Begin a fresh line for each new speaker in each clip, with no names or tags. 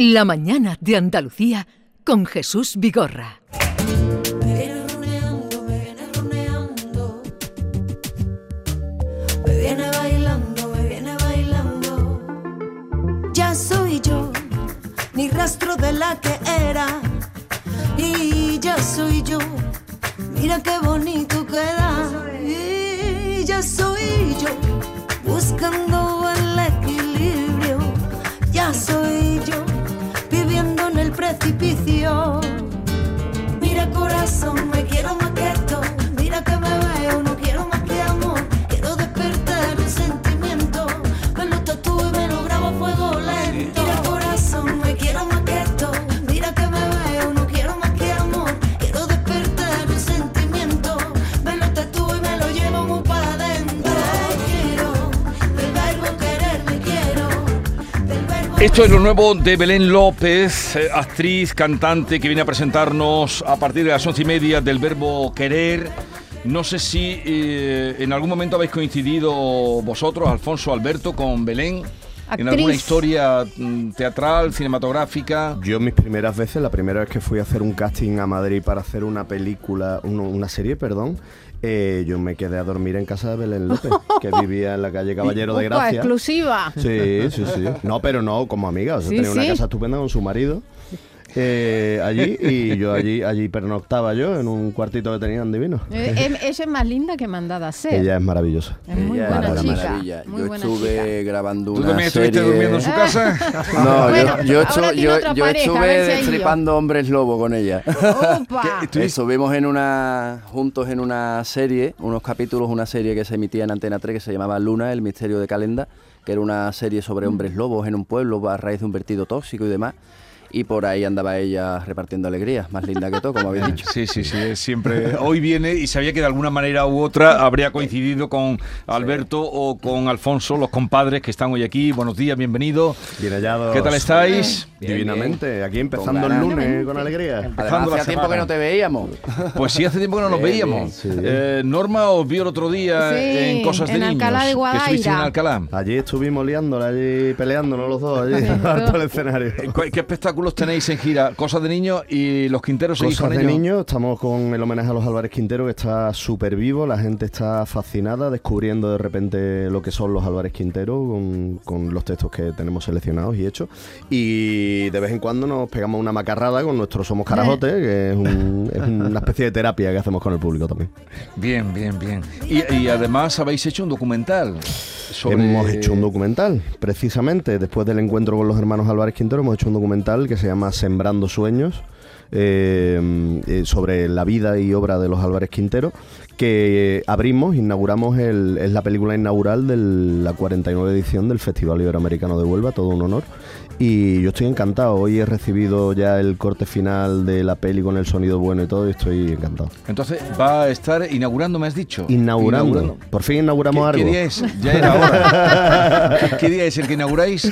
La mañana de Andalucía con Jesús Vigorra.
Me viene roneando, me viene roneando. Me viene bailando, me viene bailando. Ya soy yo, ni rastro de la que era. Y ya soy yo, mira qué bonito queda. Y ya soy yo, buscando el equilibrio. Ya soy Mira corazón, me quiero más que esto. Mira que me veo, no Esto
es lo nuevo de Belén López, eh, actriz, cantante, que viene a presentarnos a partir de las once y media del verbo querer. No sé si eh, en algún momento habéis coincidido vosotros, Alfonso, Alberto, con Belén. En alguna
Actriz.
historia mm, teatral, cinematográfica.
Yo mis primeras veces, la primera vez que fui a hacer un casting a Madrid para hacer una película, un- una serie, perdón, eh, yo me quedé a dormir en casa de Belén López, que vivía en la calle Caballero de Gracia.
exclusiva.
Sí, sí, sí. No, pero no como amiga. O sea,
Sí,
tenía una casa estupenda con su marido eh, allí y yo allí allí pernoctaba yo en un cuartito que tenían divino.
Eh, em- ella es más linda que mandada a ser.
Ella es maravillosa.
es muy
Ella
buena
era una
chica.
maravilla.
Muy
yo
buena
estuve grabando
¿Tú
una
también
serie...
estuviste durmiendo en su casa?
No,
Bueno,
yo, yo, estu- yo-
pareja,
estuve destripando hombres lobo con ella. Estuvimos en una, juntos en una serie, unos capítulos, una serie que se emitía en Antena 3 que se llamaba Luna, el misterio de Calenda, que era una serie sobre hombres lobos en un pueblo a raíz de un vertido tóxico y demás. Y por ahí andaba ella repartiendo alegrías, más linda que todo, como habéis dicho.
Sí, sí, sí, siempre. Hoy viene y sabía que de alguna manera u otra habría coincidido con Alberto o con Alfonso, los compadres que están hoy aquí. Buenos días, bienvenidos.
Bien hallados.
¿Qué tal estáis?
Bien,
Divinamente. Aquí empezando el lunes con alegría.
Empezando
hacía tiempo que no te veíamos.
Pues sí, hace tiempo que no nos veíamos.
sí.
Eh, Norma os vio el otro día
Sí,
en Cosas de
en
Niños.
Alcalá de
en. Alcalá.
Allí estuvimos liándola, allí peleándonos los dos, allí, harto el escenario.
¿Cu- ¿Qué espectáculos tenéis en gira? Cosas de niños y los Quinteros seguís
Cosas
con
de
ellos.
niños, estamos con el homenaje a los Álvarez Quintero que está súper vivo, la gente está fascinada descubriendo de repente lo que son los Álvarez Quintero con, con los textos que tenemos seleccionados y hechos y de vez en cuando nos pegamos una macarrada con nuestro Somos Carajote, que es, un- es una especie de terapia que hacemos con el público también.
Bien, bien, bien. Y, y además habéis hecho un documental. Sobre...
Hemos hecho un documental, precisamente después del encuentro con los hermanos Álvarez Quintero, hemos hecho un documental que se llama Sembrando Sueños, eh, eh, sobre la vida y obra de los Álvarez Quintero, que abrimos, inauguramos, el, es la película inaugural de la 49 edición del Festival Iberoamericano de Huelva, todo un honor. Y yo estoy encantado, hoy he recibido ya el corte final de la peli con el sonido bueno y todo, y estoy encantado.
Entonces va a estar inaugurando, me has dicho.
Inaugurando, por fin inauguramos
¿Qué,
algo.
qué día es? Ya era hora. ¿Qué, qué día es el que inauguráis?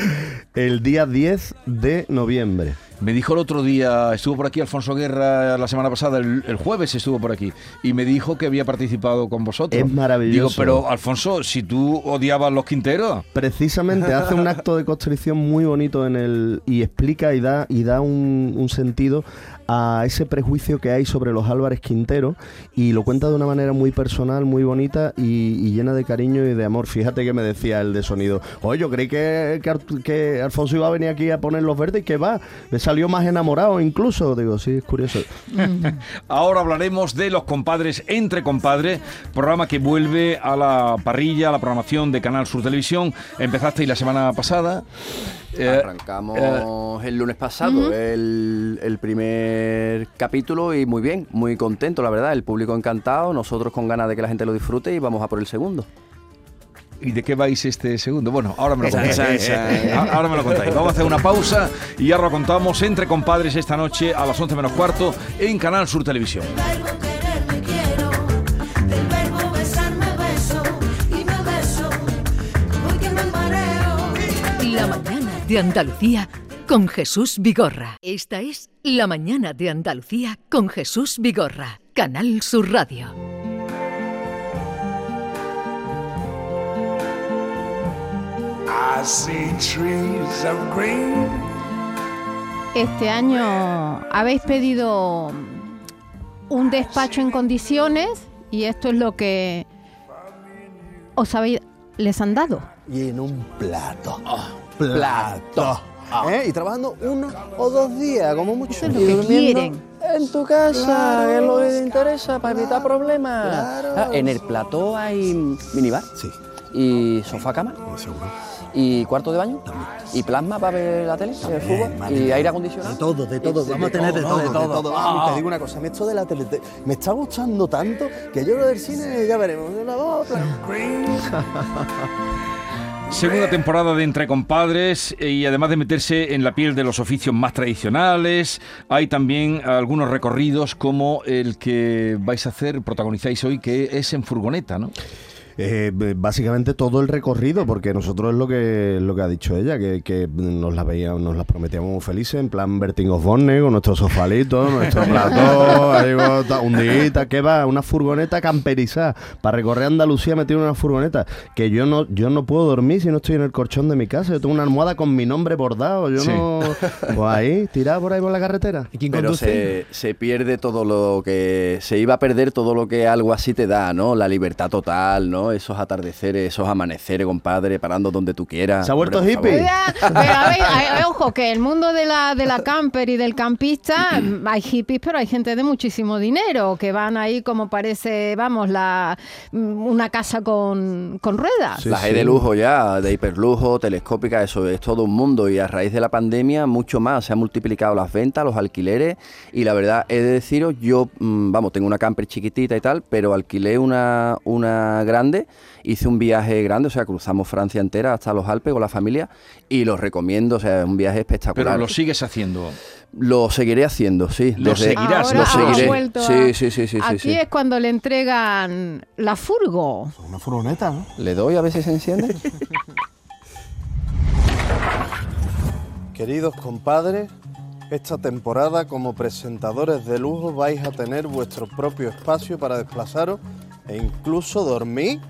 El día 10 de noviembre.
Me dijo el otro día, estuvo por aquí Alfonso Guerra la semana pasada, el, el jueves estuvo por aquí, y me dijo que había participado con vosotros.
Es maravilloso.
Digo, pero Alfonso, si tú odiabas los Quinteros.
Precisamente hace un acto de constricción muy bonito en el y explica y da y da un, un sentido a ese prejuicio que hay sobre los Álvarez Quintero y lo cuenta de una manera muy personal, muy bonita y, llena de cariño y de amor. Fíjate que me decía el de sonido, oye, yo creí que, que, que Alfonso iba a venir aquí a poner los verdes y que va, me salió más enamorado incluso. Digo, sí, es curioso.
Ahora hablaremos de los compadres entre compadres, programa que vuelve a la parrilla, a la programación de Canal Sur Televisión. Empezasteis la semana pasada. Eh,
Arrancamos el lunes pasado el, el primer capítulo y muy bien, muy contento, la verdad. El público encantado, nosotros con ganas de que la gente lo disfrute y vamos a por el segundo.
¿Y de qué vais este segundo? Bueno, ahora me lo contáis. A- Ahora me lo contáis. Vamos a hacer una pausa y ahora contamos entre compadres esta noche a las 11 menos cuarto en Canal Sur Televisión.
De Andalucía con Jesús Vigorra. Esta es La mañana de Andalucía con Jesús Vigorra. Canal Sur Radio.
I see trees of green,
este año habéis pedido un despacho en condiciones y esto es lo que os habéis, les han dado.
y en un plato.
Ah,
plato. ¿Eh? Y trabajando uno o dos días, como mucho.
Eso es lo
Y
que
durmiendo
quieren.
En tu casa,
Claro.
que es lo que te interesa, para evitar problemas.
Claro.
Ah, en el plató hay minibar
Sí,
y sofá cama
seguro.
y cuarto de baño y plasma para ver la tele, el fútbol
madre
y aire acondicionado.
De todo, de todo. Vamos a tener de todo, de todo.
Ah.
Y te digo una cosa, esto de la tele te- me está gustando tanto que yo lo del cine ya veremos. La voz,
Segunda temporada de Entre Compadres eh, y además de meterse en la piel de los oficios más tradicionales, hay también algunos recorridos como el que vais a hacer, protagonizáis hoy, que es en furgoneta, ¿no?
Eh, básicamente todo el recorrido, porque nosotros es lo que lo que ha dicho ella, que, que nos las veíamos, nos las prometíamos muy felices, en plan Bertín Osborne, con nuestro sofalito, nuestro plató, ahí ta- un día, que va, una furgoneta camperizada, para recorrer Andalucía metido en una furgoneta, que yo no, yo no puedo dormir si no estoy en el colchón de mi casa, yo tengo una almohada con mi nombre bordado, yo
Sí.
no, pues ahí, tirada por ahí por la carretera.
¿Y quién
Pero
conduce?
se, se pierde todo lo que. Se iba a perder todo lo que algo así te da, ¿no? La libertad total, ¿no? Esos atardeceres, esos amaneceres, compadre, parando donde tú quieras.
¿Se ha vuelto
Hombre,
hippie?
Pero, a ver, a- a- ojo, que el mundo de la, de la camper y del campista, mm, hay hippies, pero hay gente de muchísimo dinero que van ahí como parece, vamos, la mm, una casa con, con ruedas.
Sí,
Las hay
sí.
de lujo ya, de hiperlujo, telescópica, eso es todo un mundo. Y a raíz de la pandemia, mucho más. Se han multiplicado las ventas, los alquileres. Y la verdad, he de deciros, yo, mm, vamos, tengo una camper chiquitita y tal, pero alquilé una, una grande. Hice un viaje grande, o sea, cruzamos Francia entera hasta los Alpes con la familia. Y los recomiendo, o sea, es un viaje espectacular.
Pero lo sigues haciendo.
Lo seguiré haciendo, sí.
Lo seguirás,
Ahora
lo
has
seguiré. Sí, sí, sí, sí,
Aquí
sí.
es cuando le entregan la furgo.
Una furgoneta, ¿no?
Le doy a ver si se enciende.
Queridos compadres, esta temporada como presentadores de lujo vais a tener vuestro propio espacio para desplazaros e incluso dormir.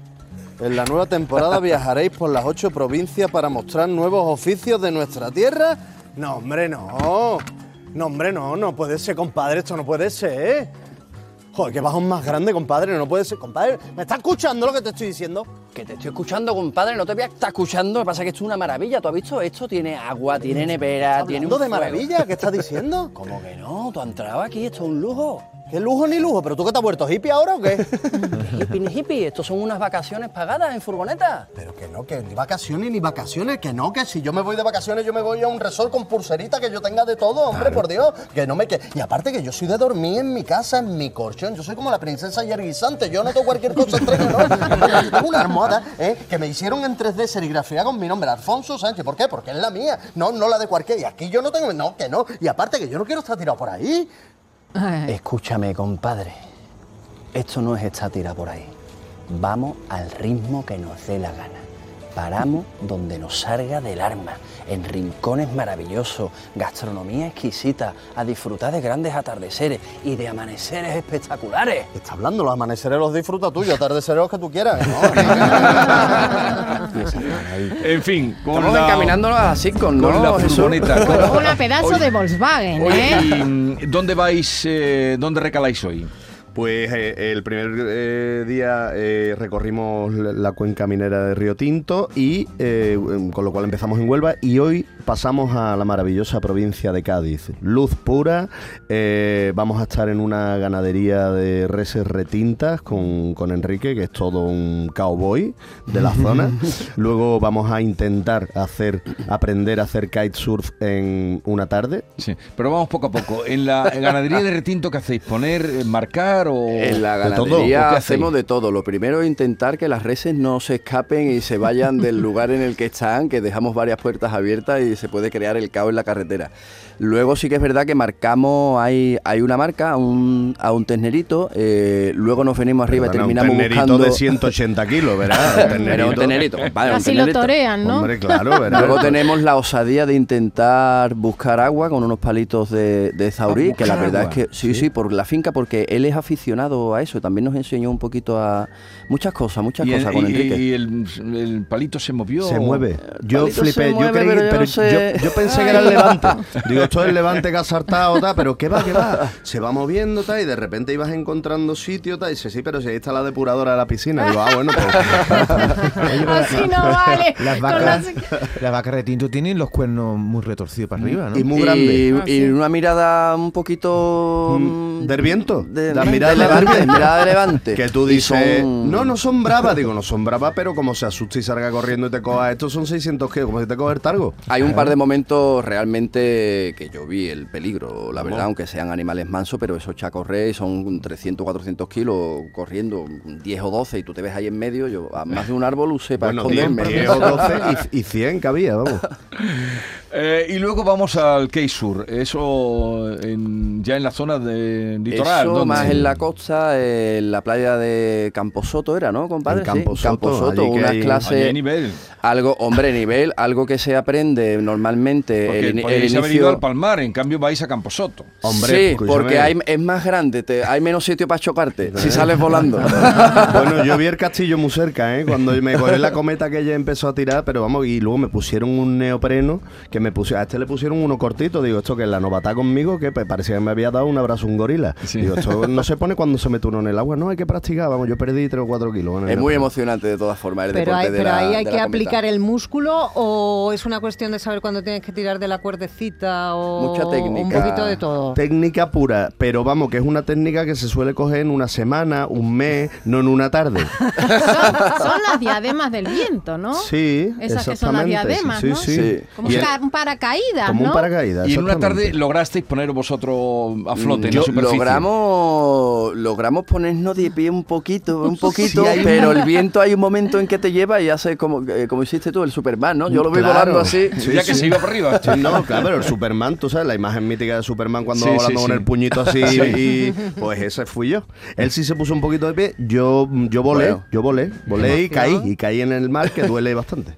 En la nueva temporada viajaréis por las ocho provincias para mostrar nuevos oficios de nuestra tierra. No, hombre, no. No, hombre, no, no puede ser, compadre, esto no puede ser. Joder, qué bajón más grande, compadre, no puede ser. Compadre, ¿me está escuchando lo que te estoy diciendo?
Que te estoy escuchando, compadre, no te voy a estar escuchando. Lo que pasa es que esto es una maravilla. ¿Tú has visto esto? Tiene agua, tiene nevera, tiene un
¿Hablando de
fuego.
maravilla? ¿Qué estás diciendo?
¿Cómo que no? Tú has entrado aquí, esto es un lujo.
¿Qué lujo ni lujo? ¿Pero tú qué te has vuelto hippie ahora o qué?
Hippie ni hippie, estos son unas vacaciones pagadas en furgoneta.
Pero que no, que ni vacaciones ni vacaciones, que no, que si yo me voy de vacaciones yo me voy a un resort con pulserita que yo tenga de todo, hombre, por Dios, que no me que y aparte que yo soy de dormir en mi casa, en mi colchón, yo soy como la princesa Yerguisante, yo no tengo cualquier cosa entre que no. Yo tengo una almohada, eh, que me hicieron en 3D serigrafía con mi nombre, Alfonso Sánchez, ¿por qué? Porque es la mía, no, no la de cualquier, y aquí yo no tengo, no, que no, y aparte que yo no quiero estar tirado por ahí.
Escúchame, compadre. Esto no es esta tira por ahí. Vamos al ritmo que nos dé la gana. Paramos donde nos salga del arma, en rincones maravillosos, gastronomía exquisita, a disfrutar de grandes atardeceres y de amaneceres espectaculares.
Está hablando, los amaneceres los disfruta tú, y atardeceres los que tú quieras.
En fin, con
Estamos
la,
encaminándonos a la sitcom, ¿no?
con la furgoneta.
Con una pedazo de Volkswagen,
Oye,
¿eh?
¿y dónde vais, eh, dónde recaláis hoy?
Pues eh, el primer eh, día eh, recorrimos la la cuenca minera de Río Tinto y em, con lo cual empezamos en Huelva y hoy pasamos a la maravillosa provincia de Cádiz. Luz pura, vamos a estar en una ganadería de reses retintas con, con Enrique, que es todo un cowboy de la zona. Luego vamos a intentar hacer, aprender a hacer kitesurf en una tarde.
Sí, pero vamos poco a poco. En la ganadería de retinto, ¿qué hacéis? ¿Poner, eh, o...?
En la
de todo, ¿o
ganadería
qué
hacemos de todo. Lo primero es intentar que las reses no se escapen y se vayan del lugar en el que están, que dejamos varias puertas abiertas y se puede crear el caos en la carretera. Luego sí que es verdad que marcamos, hay, hay una marca a un, a un ternerito, eh, luego nos venimos arriba
Perdona,
y terminamos
un ternerito
buscando...
de 180 kilos, ¿verdad? Un
Pero un ternerito, compadre, un
Así lo
ternerito.
torean, ¿no?
Hombre, claro, ¿verdad?
Luego tenemos la osadía de intentar buscar agua con unos palitos de, de zaurí,
Ah,
que la verdad
agua,
es que sí, sí, por la finca, porque él es aficionado aficionado a eso. También nos enseñó un poquito a muchas cosas, muchas
Y,
cosas con
y-
Enrique.
y el, el palito se movió.
Se mueve. Yo flipé, yo creí,
pero yo
pero
no sé.
yo, yo pensé que era el levante. Digo, esto es el levante que ha saltado, tal, pero ¿qué va, qué va? Se va moviendo, tal, y de repente ibas encontrando sitio, tal, y dice, sí, pero si ahí está la depuradora de la piscina. Digo, ah, bueno, pues.
Así no vale.
Las
Con
vacas,
las-
las vacas de tinto tienen los cuernos muy retorcidos para arriba, ¿no?
y muy
Y,
grande.
y una mirada un poquito...
Mm, ¿Del viento?
De,
La
de
mirada del
levante,
viento.
mirada de levante.
Que tú dices,
son-
no, no son bravas. Digo, no son bravas, pero como se asusta y salga corriendo y te coja, estos son 600 kilos, como si te coge el targo.
Hay un par de momentos realmente que yo vi el peligro, la verdad, aunque sean animales mansos, pero esos chacos rey son 300, 400 kilos corriendo 10 o 12 y tú te ves ahí en medio, yo a más de un árbol usé para
Bueno, 10,
esconderme.
10 o 12 y, y 100 que había, vamos.
Eh, y luego vamos al Key Sur, eso en- ya en la zona de litoral.
Eso
¿dónde?
más en la costa, en la playa de Camposoto era, ¿no, compadre?
En Camposoto,
Sí,
allí que
unas
hay-
Allí
clases...
nivel.
Algo, hombre, nivel, algo que se aprende normalmente.
Porque
el, el
podéis haber
inicio-
ido al Palmar, en cambio vais a Camposoto.
Hombre,
sí, porque hay, es más grande, te- hay menos sitio para chocarte si sales volando.
Bueno, yo vi el castillo muy cerca, ¿eh? Cuando me cogí la cometa que ella empezó a tirar, pero vamos, y luego me pusieron un neopreno, que me pusieron, a este le pusieron uno cortito, digo, esto que es la novata conmigo, que pues, parecía que me había dado un abrazo a un gorila.
Sí.
Digo, esto no se pone cuando se mete uno en el agua, no, hay que practicar, vamos, yo perdí 3 o 4 kilos. en
es muy emocionante de todas formas el
Pero,
deporte
hay,
de
pero
la-
ahí hay
de
que aplicar el músculo o es una cuestión de saber cuándo tienes que tirar de la cuerdecita o
Mucha técnica.
un poquito de todo.
Técnica pura, pero vamos, que es una técnica que se suele coger en una semana, un mes, no en una tarde.
Son, son las diademas del viento, ¿no?
Sí,
Esas que son las diademas,
sí,
¿no?
sí,
Sí.
Como un paracaídas,
como
¿no?
un paracaídas.
Y en una tarde lograsteis poner vosotros a flote en
Yo-
la superficie.
logramos logramos ponernos de pie un poquito, un poquito,
Sí, hay un-
pero el viento hay un momento en que te lleva y hace como, eh, como hiciste tú, el Superman, ¿no? Yo lo vi
Claro.
volando así.
Sí,
ya que se iba para arriba.
Sí, no, claro, pero el Superman, tú sabes, la imagen mítica de Superman cuando
Sí,
va volando
sí,
con el puñito así,
Sí.
y pues ese fui yo. Él sí se puso un poquito de pie, yo, yo volé,
Bueno.
yo volé, volé y caí, y caí en el mar que duele bastante.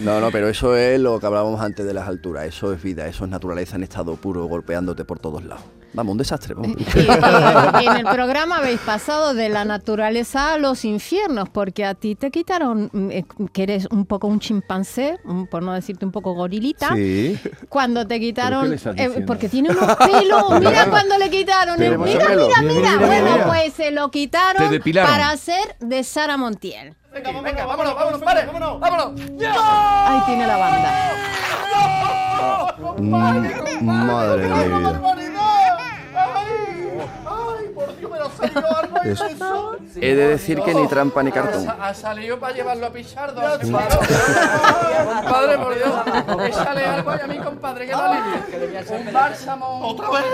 No, no, pero eso es lo que hablábamos antes de las alturas. Eso es vida, eso es naturaleza en estado puro, golpeándote por todos lados. Vamos, un desastre. vamos.
Y, y en el programa habéis pasado de la naturaleza a los infiernos, porque a ti te quitaron, mm, eh, que eres un poco un chimpancé, un- por no decirte un poco gorilita,
Sí.
cuando te quitaron, eh, porque tiene unos pelos, mira cuando le quitaron,
mucho
mira, mira,
Mira,
mira, bueno, pues se lo quitaron para hacer de Sara Montiel. Ahí tiene la banda.
Mm, Madre de mi vida. Es-
He de decir que ni trampa ni cartón.
Ha salido para llevarlo a Pichardo. compadre, por Dios. Que sale algo y a mi compadre que lo alivie. Un bálsamo.
¿Otra vez?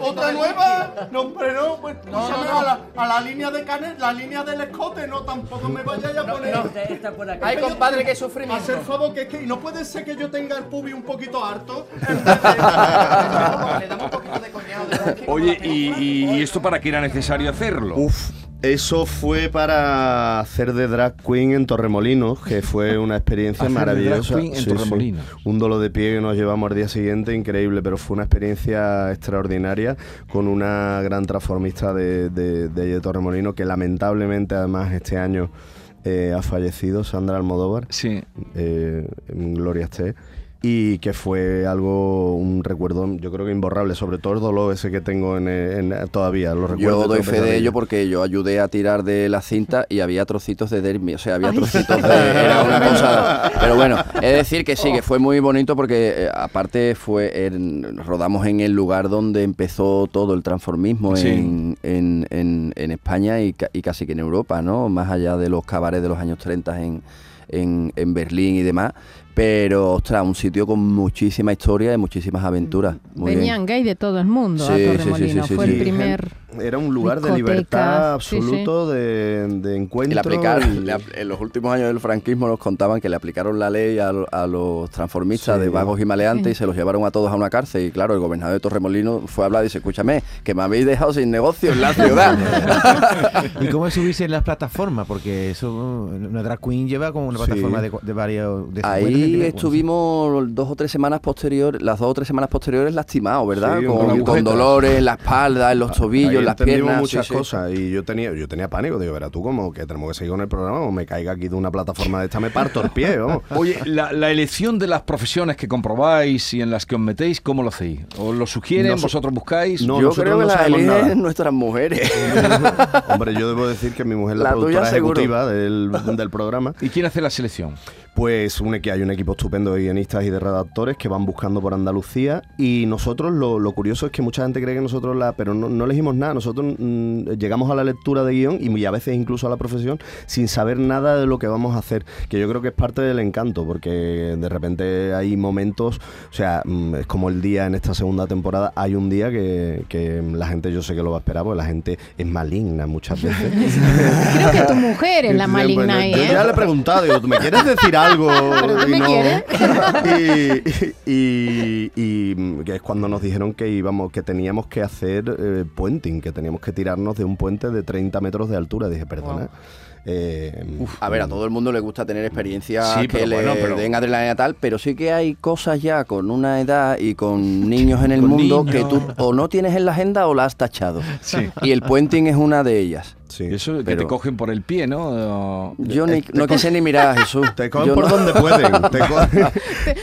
¿Otra nueva? No, hombre, no. Pues A, la, a la línea de Canet, la línea del escote, no, tampoco me vayáis a poner.
Ay, compadre,
Hacer
sufrimiento.
favor, que es que y no puede ser que yo tenga el pubi un poquito harto.
Le damos un poquito de coñado.
Oye, y, y- y esto para qué era necesario hacerlo?
Uf, eso fue para hacer de drag queen en Torremolinos, que fue una experiencia
Hacer de drag
maravillosa.
queen en Torremolinos.
Un dolo de pie que nos llevamos al día siguiente, increíble, pero fue una experiencia extraordinaria con una gran transformista de, de, de, de Torremolinos que lamentablemente además este año eh, ha fallecido, Sandra Almodóvar,
Sí.
eh, en Gloria esté. Y que fue algo, un recuerdo, yo creo que imborrable, sobre todo el dolor ese que tengo en, en- todavía, lo recuerdo.
Yo doy fe de ello porque yo ayudé a tirar de la cinta y había trocitos de dermi, o sea, había trocitos de... Era una cosa... Pero bueno, es decir que sí, que fue muy bonito porque eh, aparte fue en- rodamos en el lugar donde empezó todo el transformismo
Sí.
en, en- en- en España y, ca- y casi que en Europa, ¿no? Más allá de los cabarets de los años 30 en, en, en Berlín y demás. Pero, ostras, un sitio con muchísima historia y muchísimas aventuras. Muy bien.
Venían gay de todo el mundo
Sí,
a
sí, sí,
Torremolinos.
sí, sí,
Fue el primer...
Era un lugar de libertad
sí, sí.
absoluto, De, de encuentro.
Y le aplicaron,
y-
le apl- en los últimos años del franquismo nos contaban que le aplicaron la ley a, lo- a los transformistas
Sí.
de vagos y maleantes y se los llevaron a todos a una cárcel. Y claro, el gobernador de Torremolino fue a hablar y dice, escúchame, que me habéis dejado sin negocio en la ciudad.
¿Y cómo subirse en las plataformas? Porque eso, una drag queen lleva como una
Sí.
plataforma de, de varios... De 50
Ahí estuvimos dos o tres semanas posteriores, las dos o tres semanas posteriores lastimados, ¿verdad?
Sí,
con,
con
dolores en la espalda, en los tobillos,
Ahí
las
entendimos
piernas.
muchas
sí, sí.
cosas y yo tenía yo tenía pánico. Digo, verá tú como que tenemos que seguir con el programa o me caiga aquí de una plataforma de esta, me parto el pie, vamos.
Oye, la, la elección de las profesiones que comprobáis y en las que os metéis, ¿cómo lo hacéis? ¿Os lo sugieren? ¿Vosotros buscáis?
No,
Yo creo que
no
las eligen nuestras mujeres.
Hombre, yo debo decir que mi mujer es la,
La
productora ejecutiva del, del programa.
¿Y quién hace la selección?
Pues un, que hay un equipo estupendo de guionistas y de redactores que van buscando por Andalucía y nosotros lo, lo curioso es que mucha gente cree que nosotros la... pero no, no elegimos nada, nosotros mm, llegamos a la lectura de guion y, a veces incluso a la profesión sin saber nada de lo que vamos a hacer, que yo creo que es parte del encanto porque de repente hay momentos, o sea, mm, es como el día en esta segunda temporada, hay un día que, que la gente yo sé que lo va a esperar porque la gente es maligna muchas veces.
Creo que tu mujer es la
Bueno,
maligna
yo
¿eh?
ya le he preguntado, digo, ¿tú me quieres decir algo?
Pero tú
Y
me
no.
quieres.
Y, y- y- y que es cuando nos dijeron que íbamos, que teníamos que hacer eh, puenting, que teníamos que tirarnos de un puente de 30 metros de altura. Dije, perdona. eh,
A ver, a todo el mundo le gusta tener experiencias
Sí,
que
pero
le
bueno, pero-
den adrenalina tal, pero sí que hay cosas ya con una edad y con niños en el mundo
niños.
que tú o no tienes en la agenda o la has tachado.
Sí.
Y el puenting es una de ellas.
Sí.
Eso que
Pero-
te cogen por el pie, ¿no?
Yo ni- no quise ni mirar a Jesús.
Te cogen
Yo
por
no-
donde pueden. te cogen-
Te-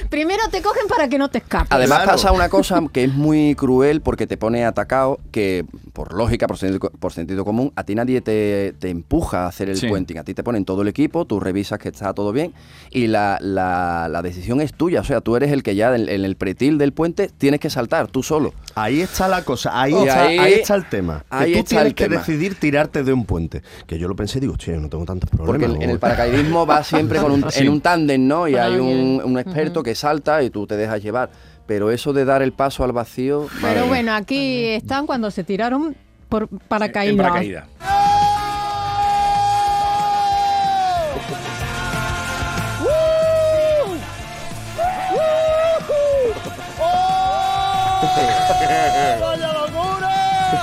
Primero te cogen para que no te escapes.
Además
Claro.
pasa una cosa que es muy cruel porque te pone atacado, que por lógica, por sentido, por sentido común, a ti nadie te, te empuja a hacer el
Sí.
puenting. A ti te ponen todo el equipo, tú revisas que está todo bien y la, la- la decisión es tuya. O sea, tú eres el que ya en, en el pretil del puente tienes que saltar, tú solo.
Ahí está la cosa, ahí, está,
ahí-
ahí está el tema. Que
ahí
tú
está
tienes
el
que
tema.
decidir tirarte de un puente. Que yo lo pensé y digo, che, no tengo tantos problemas.
Porque en, en el paracaidismo va siempre con un,
Sí.
en un tándem, ¿no? Y
Ah,
hay un, un experto que salta y tú te dejas llevar. Pero eso de dar el paso al vacío...
Pero bueno, aquí están cuando se tiraron por
En
paracaídas.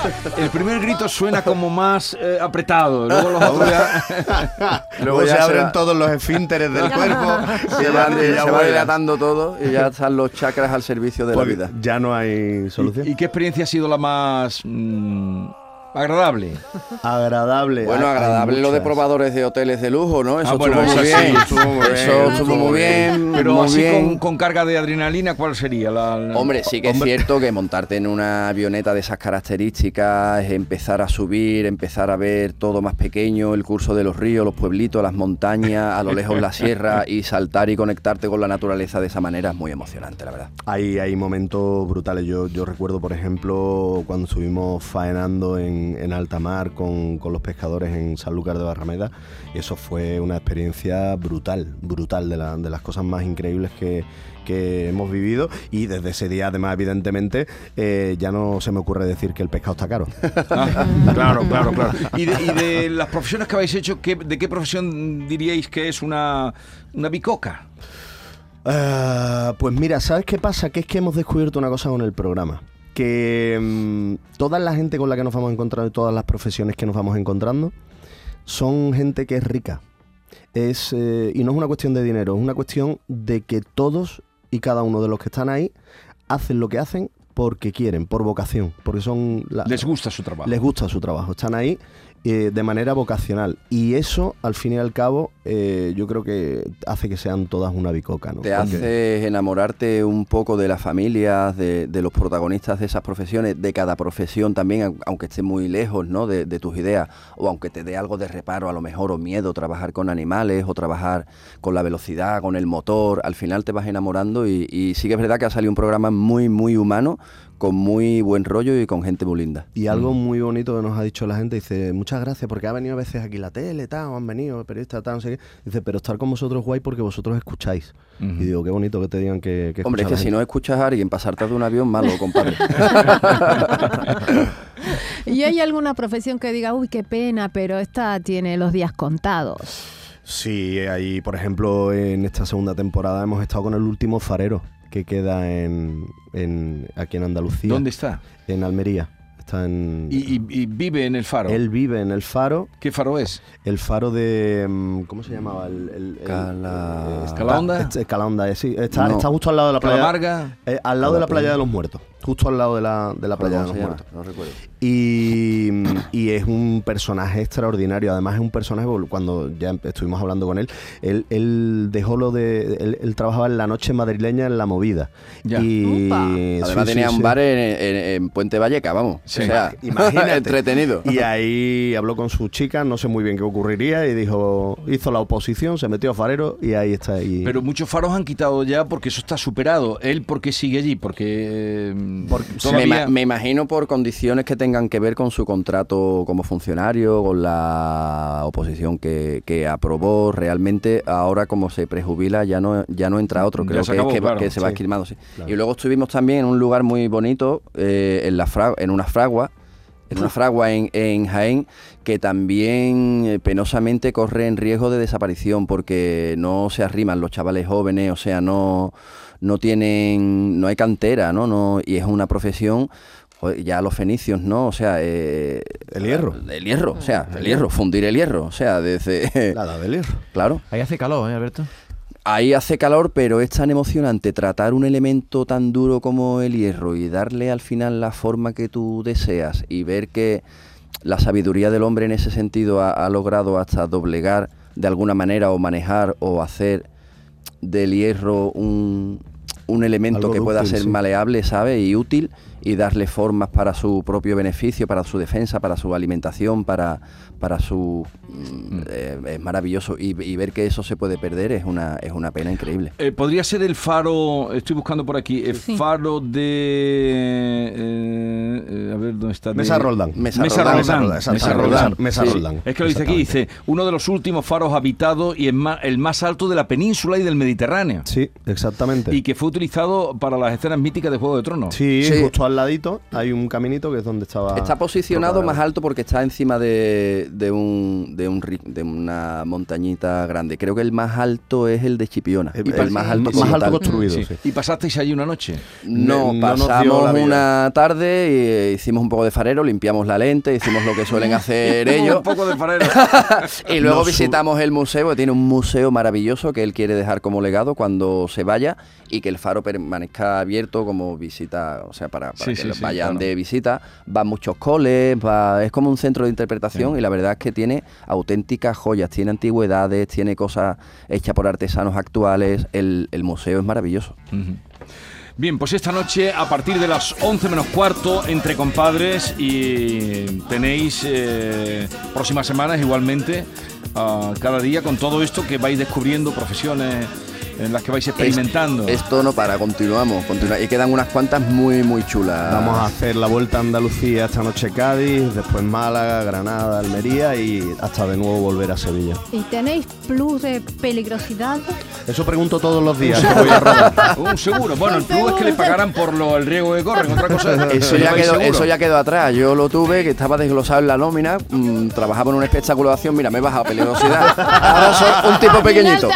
El primer grito suena como más eh, apretado, luego los otros ya...
Luego
ya
se abren todos los esfínteres del cuerpo.
Se van,
ya
se va dilatando todo y ya están los chakras al servicio de la
Pues
vida.
ya no hay solución.
¿Y qué experiencia ha sido la más mm, agradable?
agradable.
Bueno, agradable lo de probadores de hoteles de lujo, ¿no? Eso
Ah, bueno,
estuvo muy
sí,
bien.
estuvo muy bien,
Eso estuvo muy bien.
Pero
muy
así
bien.
con, con carga de adrenalina, ¿cuál sería? La, la-
Hombre, sí que es cierto que montarte en una avioneta de esas características, empezar a subir, empezar a ver todo más pequeño, el curso de los ríos, los pueblitos, las montañas, a lo lejos la sierra y saltar y conectarte con la naturaleza de esa manera es muy emocionante, la verdad.
Hay, hay momentos brutales. Yo, yo recuerdo, por ejemplo, cuando estuvimos faenando en, en alta mar con, con los pescadores en Sanlúcar de Barrameda. Y eso fue una experiencia brutal, brutal, de, la- de las cosas más increíbles que, que hemos vivido. Y desde ese día, además, evidentemente, eh, ya no se me ocurre decir que el pescado está caro.
Ah, claro, claro, claro. ¿Y de, y de las profesiones que habéis hecho, ¿qué- ¿de qué profesión diríais que es una, una bicoca?
Ah, pues mira, ¿sabes qué pasa? Que es que hemos descubierto una cosa con el programa. Que mm, toda la gente con la que nos vamos encontrando y todas las profesiones que nos vamos encontrando son gente que es rica. Es, eh, y no es una cuestión de dinero, es una cuestión de que todos y cada uno de los que están ahí hacen lo que hacen porque quieren, por vocación, porque son... la-
Les gusta su trabajo.
les gusta su trabajo, están ahí eh, de manera vocacional. Y eso, al fin y al cabo, eh, yo creo que hace que sean todas una bicoca. ¿no?
Te
Porque-
hace enamorarte un poco de las familias, de, de los protagonistas de esas profesiones, de cada profesión también, au- aunque esté muy lejos ¿no? de, de tus ideas, o aunque te dé algo de reparo a lo mejor, o miedo, trabajar con animales, o trabajar con la velocidad, con el motor, al final te vas enamorando y, y sí que es verdad que ha salido un programa muy, muy humano, con muy buen rollo y con gente muy linda.
Y algo muy bonito que nos ha dicho la gente, dice, muchas gracias porque ha venido a veces aquí la tele, tal, o han venido periodistas, tal, no sé qué. Dice, pero estar con vosotros guay porque vosotros escucháis. Y digo, qué bonito que te digan que, que
Hombre, es que si
gente".
no escuchas a alguien pasarte de un avión, malo, compadre.
¿Y hay alguna profesión que diga, uy, qué pena, pero esta tiene los días contados?
Sí, ahí, por ejemplo, en esta segunda temporada hemos estado con el último farero que queda en, en- aquí en Andalucía.
¿Dónde está?
En Almería. Está en...
Y, y- y vive en el faro.
Él vive en el faro,
¿Qué faro es?
el faro de... mm, ¿Cómo se llamaba? El, el- el-
Cala-
eh, este- Calahonda, eh, sí. Está,
No.
está justo al lado de la playa.
Calamarga.
eh, al lado de la playa de los muertos. Justo al lado de la, de la playa de
¿Cómo
los muertos.
No recuerdo.
Y, y es un personaje extraordinario. Además, es un personaje, cuando ya estuvimos hablando con él, él, él dejó lo de. Él, él trabajaba en la noche madrileña en la movida.
Ya.
Y.
Además
sí,
tenía
sí,
un
sí.
bar en, en- en Puente Valleca, vamos.
Sí.
O sea,
Imagínate.
entretenido.
Y ahí habló con su chica, no sé muy bien qué ocurriría, y dijo, hizo la oposición, se metió a farero y ahí está. ahí.
Pero muchos faros han quitado ya porque eso está superado. ¿Él por qué sigue allí? Porque,
Me,
todavía...
ima- me imagino por condiciones que tengan que ver con su contrato como funcionario, con la oposición que, que aprobó. Realmente, ahora como se prejubila, ya no, ya no entra otro. Creo que,
acabó,
es que, va-
claro,
que se va
sí.
esquilmando. sí.
Claro.
Y luego estuvimos también en un lugar muy bonito, eh, en, la fra- en una fragua. En una fragua en, en Jaén que también eh, penosamente corre en riesgo de desaparición porque no se arriman los chavales jóvenes, o sea, no, no tienen, no hay cantera, ¿no? no y es una profesión, joder, ya los fenicios, ¿no? O sea, eh,
El hierro.
El hierro, o sea, el hierro, fundir el hierro, o sea, desde...
Nada del hierro.
Claro.
Ahí hace calor, ¿eh, Alberto?
Ahí hace calor, pero es tan emocionante tratar un elemento tan duro como el hierro y darle al final la forma que tú deseas y ver que la sabiduría del hombre en ese sentido ha, ha logrado hasta doblegar de alguna manera o manejar o hacer del hierro un, un elemento
Algo
que pueda ser
sí.
maleable, ¿sabe? Y útil y darle formas para su propio beneficio, para su defensa, para su alimentación, para, para su... mm, eh, es maravilloso y, y ver que eso se puede perder es una, es una pena increíble.
Eh, Podría ser el faro, estoy buscando por aquí, el
Sí.
faro de... eh, a ver, ¿dónde está? De-
Mesa Roldán.
Mesa
Mesa
Roldán.
Roldán.
Mesa
Mesa
Roldán.
Roldán.
Mesa
Sí.
Roldán.
Es que lo dice aquí, dice, uno de los últimos faros habitados y el más, el más alto de la península y del Mediterráneo.
Sí, exactamente.
Y que fue utilizado para las escenas míticas de Juego de Tronos.
Sí,
Sí.
justo al ladito hay un caminito que es donde estaba.
Está posicionado más alto porque está encima de, de un, de, un, ri- de una montañita grande. Creo que el más alto es el de Chipiona.
El-
el,
el-
más alto,
más alto construido.
Sí.
sí.
¿Y pasasteis allí una noche?
No, pasamos una tarde y eh, hicimos un poco de farero, limpiamos la lente, hicimos lo que suelen hacer ellos.
Un poco de farero.
y luego visitamos el museo, que tiene un museo maravilloso que él quiere dejar como legado cuando se vaya y que el faro permanezca abierto como visita, o sea, para, para
Sí,
que
sí,
los
sí,
vayan de visita. Van muchos coles, va- es como un centro de interpretación y la verdad es que tiene auténticas joyas, tiene antigüedades, tiene cosas hechas por artesanos actuales. El, el museo es maravilloso.
Bien, pues esta noche a partir de las 11 menos cuarto entre compadres y tenéis eh, próximas semanas igualmente ah, cada día con todo esto que vais descubriendo, profesiones en las que vais experimentando.
Esto no para, continuamos, continua- y quedan unas cuantas muy, muy chulas.
Vamos a hacer la vuelta a Andalucía esta noche Cádiz, después Málaga, Granada, Almería y hasta de nuevo volver a Sevilla.
¿Y tenéis plus de peligrosidad?
Eso pregunto todos los días. que voy a rodar.
Un seguro. Bueno, el plus es que le pagaran por lo, el riesgo que corren. Otra cosa es
Eso ya, quedó,
seguro.
eso ya quedó atrás. Yo lo tuve, que estaba desglosado en la nómina, mm, trabajaba en un espectáculo de acción, mira, me he bajado peligrosidad. Ahora soy un tipo pequeñito.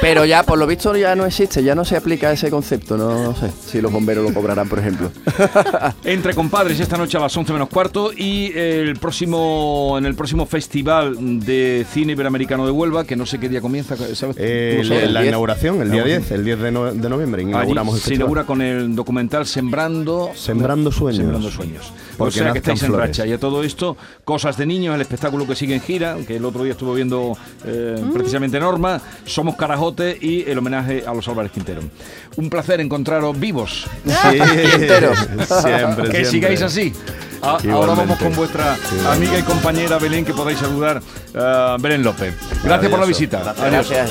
Pero ya, por lo visto, ya no existe, ya no se aplica ese concepto. No, no sé si los bomberos lo cobrarán, por ejemplo.
Entre compadres esta noche a las 11 menos cuarto y el próximo en el próximo festival de cine iberoamericano de Huelva, que no sé qué día comienza, ¿sabes? ¿Tú
Eh,
sabes?
la, la
10.
inauguración, el día
Ah,
10, el 10 de, no- de noviembre,
Allí
inauguramos el
se inaugura con el documental Sembrando
Sembrando sueños.
Sembrando sueños.
Porque
o sea que estáis en
flores.
racha. Y a todo esto, Cosas de Niños, el espectáculo que sigue en gira, que el otro día estuvo viendo eh, precisamente Norma, Somos Carajote y el homenaje a los Álvarez Quintero. Un placer encontraros vivos.
Sí, siempre,
que
siempre.
sigáis así. A- ahora vamos con vuestra amiga y compañera Belén, que podáis saludar, eh, Belén López. Gracias por la visita. Adiós.
Gracias,